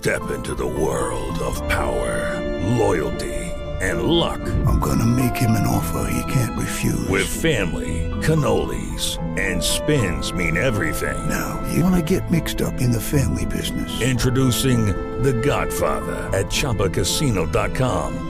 Step into the world of power, loyalty, and luck. I'm gonna make him an offer he can't refuse. With family, cannolis, and spins mean everything. Now, you wanna get mixed up in the family business. Introducing The Godfather at ChumbaCasino.com.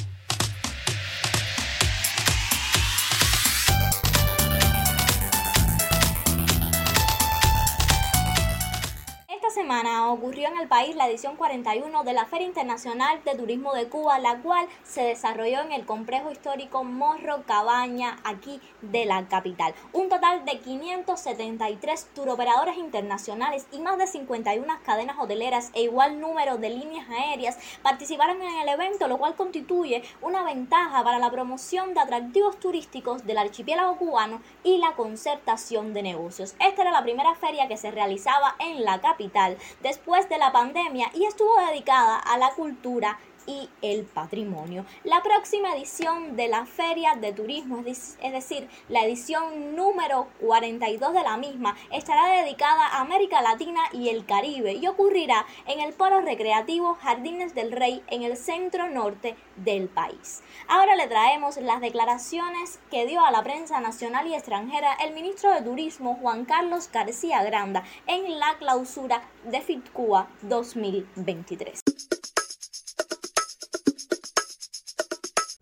Ocurrió en el país la edición 41 de la Feria Internacional de Turismo de Cuba, la cual se desarrolló en el complejo histórico Morro Cabaña, aquí de la capital. Un total de 573 turoperadores internacionales y más de 51 cadenas hoteleras e igual número de líneas aéreas participaron en el evento, lo cual constituye una ventaja para la promoción de atractivos turísticos del archipiélago cubano y la concertación de negocios. Esta era la primera feria que se realizaba en la capital después de la pandemia y estuvo dedicada a la cultura y el patrimonio. La próxima edición de la Feria de Turismo, es decir, la edición número 42 de la misma, estará dedicada a América Latina y el Caribe y ocurrirá en el Polo Recreativo Jardines del Rey en el centro norte del país. Ahora le traemos las declaraciones que dio a la prensa nacional y extranjera el ministro de Turismo Juan Carlos García Granda en la clausura de FITCUA 2023.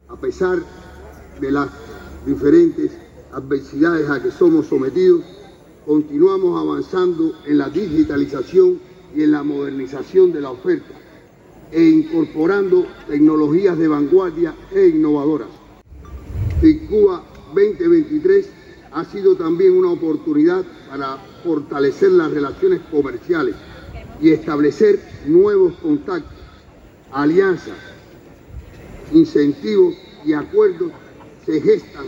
A pesar de las diferentes adversidades a que somos sometidos, continuamos avanzando en la digitalización y en la modernización de la oferta e incorporando tecnologías de vanguardia e innovadoras. FICUA 2023 ha sido también una oportunidad para fortalecer las relaciones comerciales y establecer nuevos contactos, alianzas, incentivos y acuerdos se gestan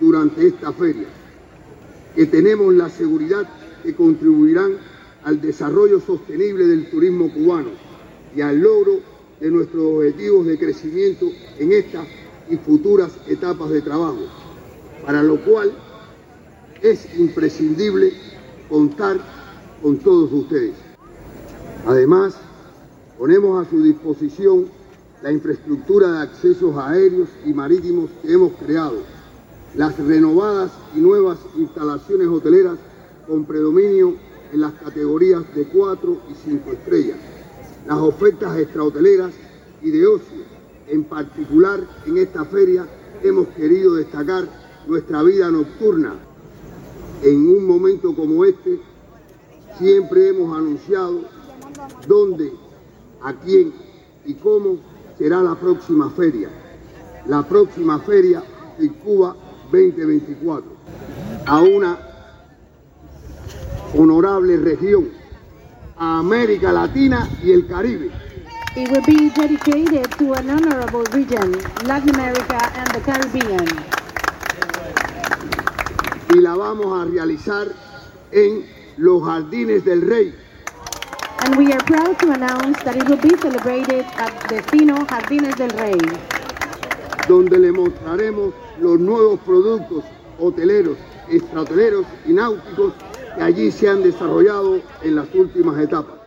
durante esta feria, que tenemos la seguridad que contribuirán al desarrollo sostenible del turismo cubano y al logro de nuestros objetivos de crecimiento en estas y futuras etapas de trabajo, para lo cual es imprescindible contar con todos ustedes. Además, ponemos a su disposición la infraestructura de accesos aéreos y marítimos que hemos creado, las renovadas y nuevas instalaciones hoteleras con predominio en las categorías de 4 y 5 estrellas, las ofertas extrahoteleras y de ocio. En particular, en esta feria hemos querido destacar nuestra vida nocturna. En un momento como este, siempre hemos anunciado dónde, a quién y cómo será la próxima feria, la próxima feria de Cuba 2024, a una honorable región, a América Latina y el Caribe. It will be dedicated to an honorable region, Latin America and the Caribbean. Y la vamos a realizar en los Jardines del Rey, And we are proud to announce that it will be celebrated at Destino Jardines del Rey, donde le mostraremos los nuevos productos hoteleros, extrahoteleros y náuticos que allí se han desarrollado en las últimas etapas.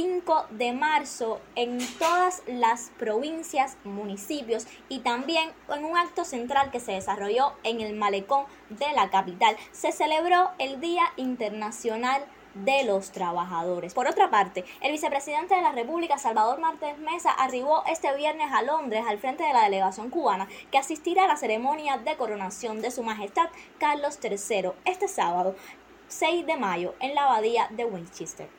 5 de marzo en todas las provincias, municipios y también en un acto central que se desarrolló en el malecón de la capital se celebró el Día Internacional de los trabajadores. Por otra parte, el vicepresidente de la República, Salvador Martínez Mesa, arribó este viernes a Londres al frente de la delegación cubana que asistirá a la ceremonia de coronación de Su Majestad Carlos III este sábado 6 de mayo en la abadía de Winchester.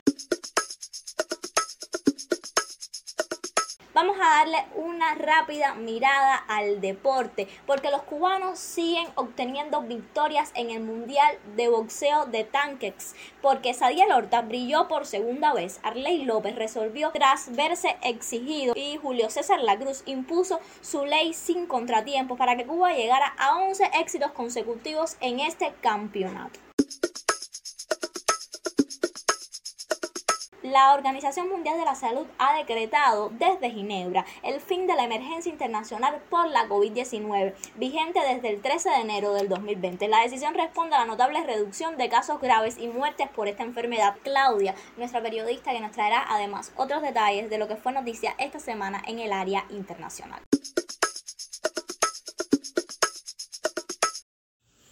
Vamos a darle una rápida mirada al deporte, porque los cubanos siguen obteniendo victorias en el Mundial de Boxeo de Tankex, porque Sadiel Horta brilló por segunda vez, Arley López resolvió tras verse exigido y Julio César Lacruz impuso su ley sin contratiempos para que Cuba llegara a 11 éxitos consecutivos en este campeonato. La Organización Mundial de la Salud ha decretado desde Ginebra el fin de la emergencia internacional por la COVID-19, vigente desde el 13 de enero del 2020. La decisión responde a la notable reducción de casos graves y muertes por esta enfermedad. Claudia, nuestra periodista, que nos traerá además otros detalles de lo que fue noticia esta semana en el área internacional.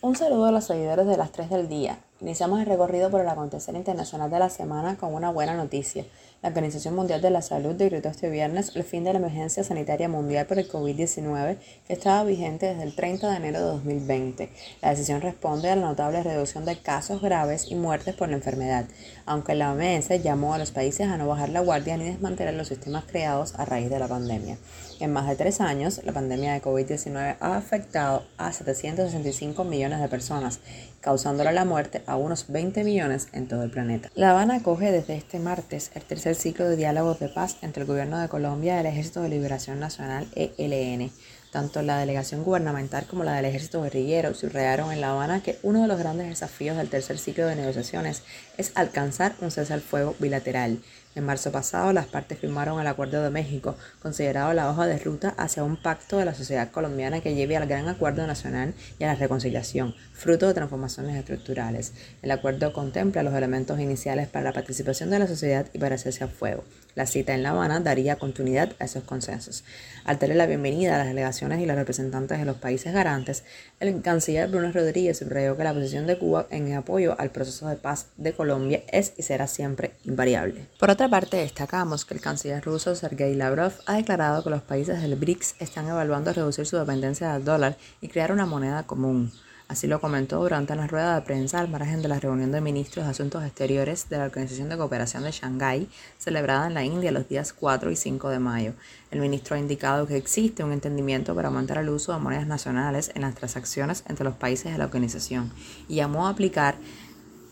Un saludo a los seguidores de las 3 del día. Iniciamos el recorrido por el acontecer internacional de la semana con una buena noticia. La Organización Mundial de la Salud decretó este viernes el fin de la emergencia sanitaria mundial por el COVID-19 que estaba vigente desde el 30 de enero de 2020. La decisión responde a la notable reducción de casos graves y muertes por la enfermedad, aunque la OMS llamó a los países a no bajar la guardia ni desmantelar los sistemas creados a raíz de la pandemia. En más de tres años, la pandemia de COVID-19 ha afectado a 765 millones de personas, causándole la muerte a unos 20 millones en todo el planeta. La Habana acoge desde este martes el tercer ciclo de diálogos de paz entre el Gobierno de Colombia y el Ejército de Liberación Nacional ELN. Tanto la delegación gubernamental como la del ejército guerrillero subrayaron en La Habana que uno de los grandes desafíos del tercer ciclo de negociaciones es alcanzar un cese al fuego bilateral en marzo pasado, las partes firmaron el Acuerdo de México, considerado la hoja de ruta hacia un pacto de la sociedad colombiana que lleve al gran acuerdo nacional y a la reconciliación, fruto de transformaciones estructurales. El acuerdo contempla los elementos iniciales para la participación de la sociedad y para hacerse a fuego. La cita en La Habana daría continuidad a esos consensos. Al darle la bienvenida a las delegaciones y los representantes de los países garantes, el canciller Bruno Rodríguez subrayó que la posición de Cuba en apoyo al proceso de paz de Colombia es y será siempre invariable. Parte, destacamos que el canciller ruso Sergei Lavrov ha declarado que los países del BRICS están evaluando reducir su dependencia del dólar y crear una moneda común. Así lo comentó durante una rueda de prensa al margen de la reunión de ministros de Asuntos Exteriores de la Organización de Cooperación de Shanghái, celebrada en la India los días 4 y 5 de mayo. El ministro ha indicado que existe un entendimiento para aumentar el uso de monedas nacionales en las transacciones entre los países de la organización y llamó a aplicar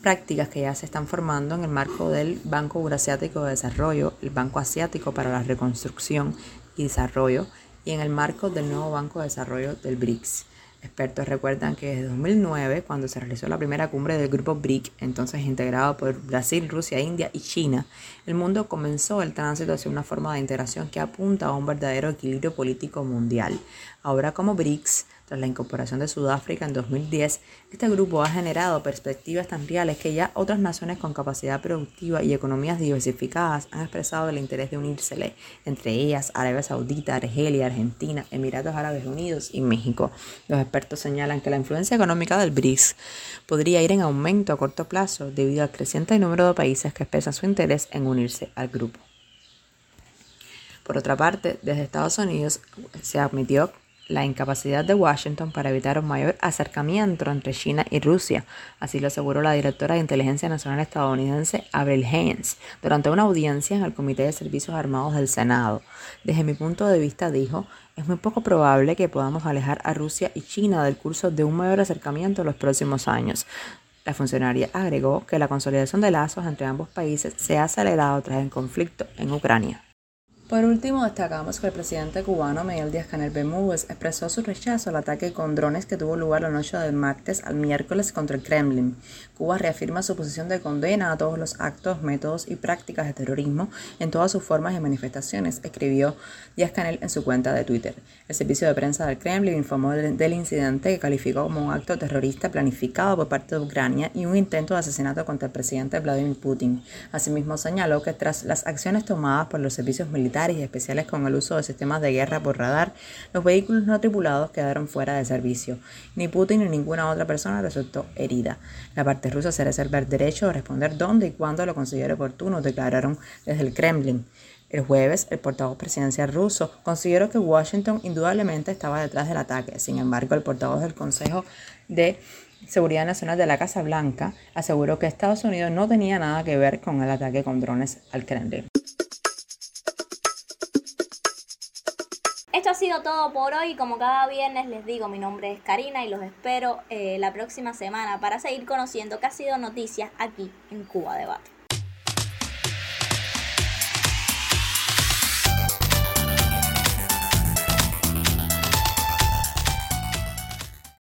prácticas que ya se están formando en el marco del Banco Eurasiático de Desarrollo, el Banco Asiático para la Reconstrucción y Desarrollo y en el marco del nuevo Banco de Desarrollo del BRICS. Expertos recuerdan que desde 2009, cuando se realizó la primera cumbre del grupo BRIC, entonces integrado por Brasil, Rusia, India y China, el mundo comenzó el tránsito hacia una forma de integración que apunta a un verdadero equilibrio político mundial. Ahora como BRICS, tras la incorporación de Sudáfrica en 2010, este grupo ha generado perspectivas tan reales que ya otras naciones con capacidad productiva y economías diversificadas han expresado el interés de unírsele, entre ellas Arabia Saudita, Argelia, Argentina, Emiratos Árabes Unidos y México. Los expertos señalan que la influencia económica del BRICS podría ir en aumento a corto plazo debido al creciente número de países que expresan su interés en unirse al grupo. Por otra parte, desde Estados Unidos se admitió la incapacidad de Washington para evitar un mayor acercamiento entre China y Rusia. Así lo aseguró la directora de Inteligencia Nacional estadounidense Avril Haines durante una audiencia en el Comité de Servicios Armados del Senado. Desde mi punto de vista, dijo, es muy poco probable que podamos alejar a Rusia y China del curso de un mayor acercamiento en los próximos años. La funcionaria agregó que la consolidación de lazos entre ambos países se ha acelerado tras el conflicto en Ucrania. Por último, destacamos que el presidente cubano Miguel Díaz-Canel Bermúdez expresó su rechazo al ataque con drones que tuvo lugar la noche del martes al miércoles contra el Kremlin. Cuba reafirma su posición de condena a todos los actos, métodos y prácticas de terrorismo en todas sus formas y manifestaciones, escribió Díaz-Canel en su cuenta de Twitter. El servicio de prensa del Kremlin informó del incidente que calificó como un acto terrorista planificado por parte de Ucrania y un intento de asesinato contra el presidente Vladimir Putin. Asimismo, señaló que tras las acciones tomadas por los servicios militares, y especiales con el uso de sistemas de guerra por radar, los vehículos no tripulados quedaron fuera de servicio. Ni Putin ni ninguna otra persona resultó herida. La parte rusa se reserva el derecho a responder dónde y cuándo lo considere oportuno, declararon desde el Kremlin. El jueves, el portavoz presidencial ruso consideró que Washington indudablemente estaba detrás del ataque. Sin embargo, el portavoz del Consejo de Seguridad Nacional de la Casa Blanca aseguró que Estados Unidos no tenía nada que ver con el ataque con drones al Kremlin. Ha sido todo por hoy. Como cada viernes les digo, mi nombre es Karina y los espero eh, la próxima semana para seguir conociendo qué ha sido noticias aquí en Cuba Debate.